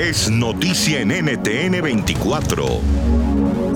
es noticia en NTN 24.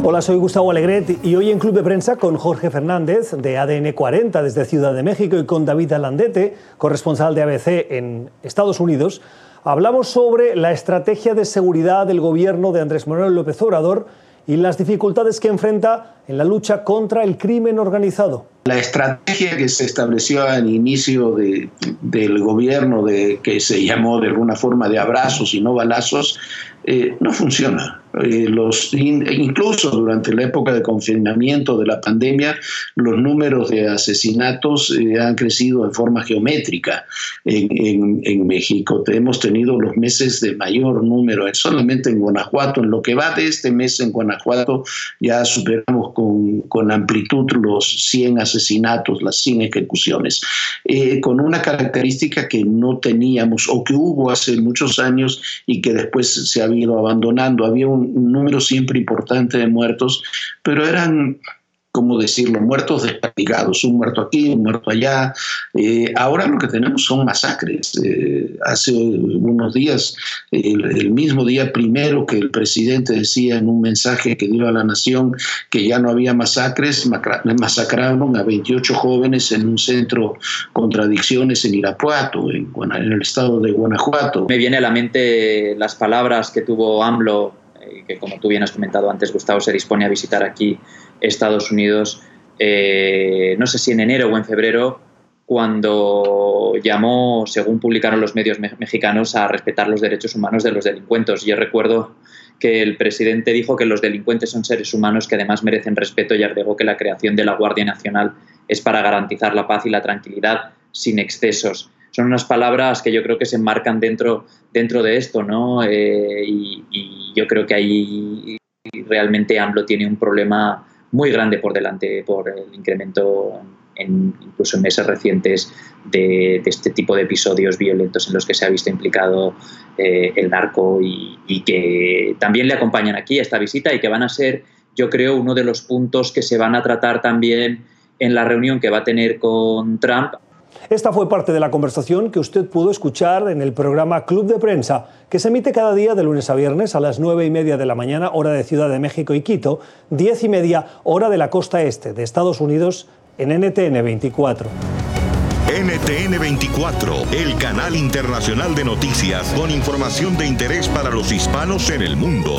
Hola, soy Gustavo Alegret y hoy en Club de Prensa con Jorge Fernández de ADN 40 desde Ciudad de México y con David Alandete, corresponsal de ABC en Estados Unidos, hablamos sobre la estrategia de seguridad del gobierno de Andrés Manuel López Obrador y las dificultades que enfrenta en la lucha contra el crimen organizado. La estrategia que se estableció al inicio del gobierno, de, que se llamó de alguna forma de abrazos y no balazos, eh, no funciona. Eh, los, incluso durante la época de confinamiento de la pandemia, los números de asesinatos eh, han crecido de forma geométrica en, en, México. Hemos tenido los meses de mayor número, solamente en Guanajuato, en lo que va de este mes en Guanajuato, ya superamos con, con amplitud los 100 asesinatos, las 100 ejecuciones, eh, con una característica que no teníamos o que hubo hace muchos años y que después se ha ido abandonando. Había un un número siempre importante de muertos, pero eran ¿cómo decirlo?, muertos desperdigados, un muerto aquí, un muerto allá. Eh, ahora lo que tenemos son masacres. Eh, hace unos días, el, mismo día primero que el presidente decía en un mensaje que dio a la nación que ya no había masacres, masacraron a 28 jóvenes en un centro contradicciones en Irapuato, en, en el estado de Guanajuato. Me viene a la mente las palabras que tuvo AMLO que como tú bien has comentado antes, Gustavo, se dispone a visitar aquí Estados Unidos, eh, no sé si en enero o en febrero, cuando llamó, según publicaron los medios mexicanos, a respetar los derechos humanos de los delincuentes. Yo recuerdo que el presidente dijo que los delincuentes son seres humanos que además merecen respeto y agregó que la creación de la Guardia Nacional es para garantizar la paz y la tranquilidad sin excesos son unas palabras que yo creo que se enmarcan dentro, dentro de esto, ¿no? Eh, y, yo creo que ahí realmente AMLO tiene un problema muy grande por delante por el incremento en, incluso en meses recientes de, este tipo de episodios violentos en los que se ha visto implicado eh, el narco y, y, que también le acompañan aquí a esta visita y que van a ser, yo creo, uno de los puntos que se van a tratar también en la reunión que va a tener con Trump esta fue parte de la conversación que usted pudo escuchar en el programa Club de Prensa, que se emite cada día de lunes a viernes a las nueve y media de la mañana, hora de Ciudad de México y Quito, diez y media, hora de la costa este de Estados Unidos, en NTN 24. NTN 24, el canal internacional de noticias con información de interés para los hispanos en el mundo.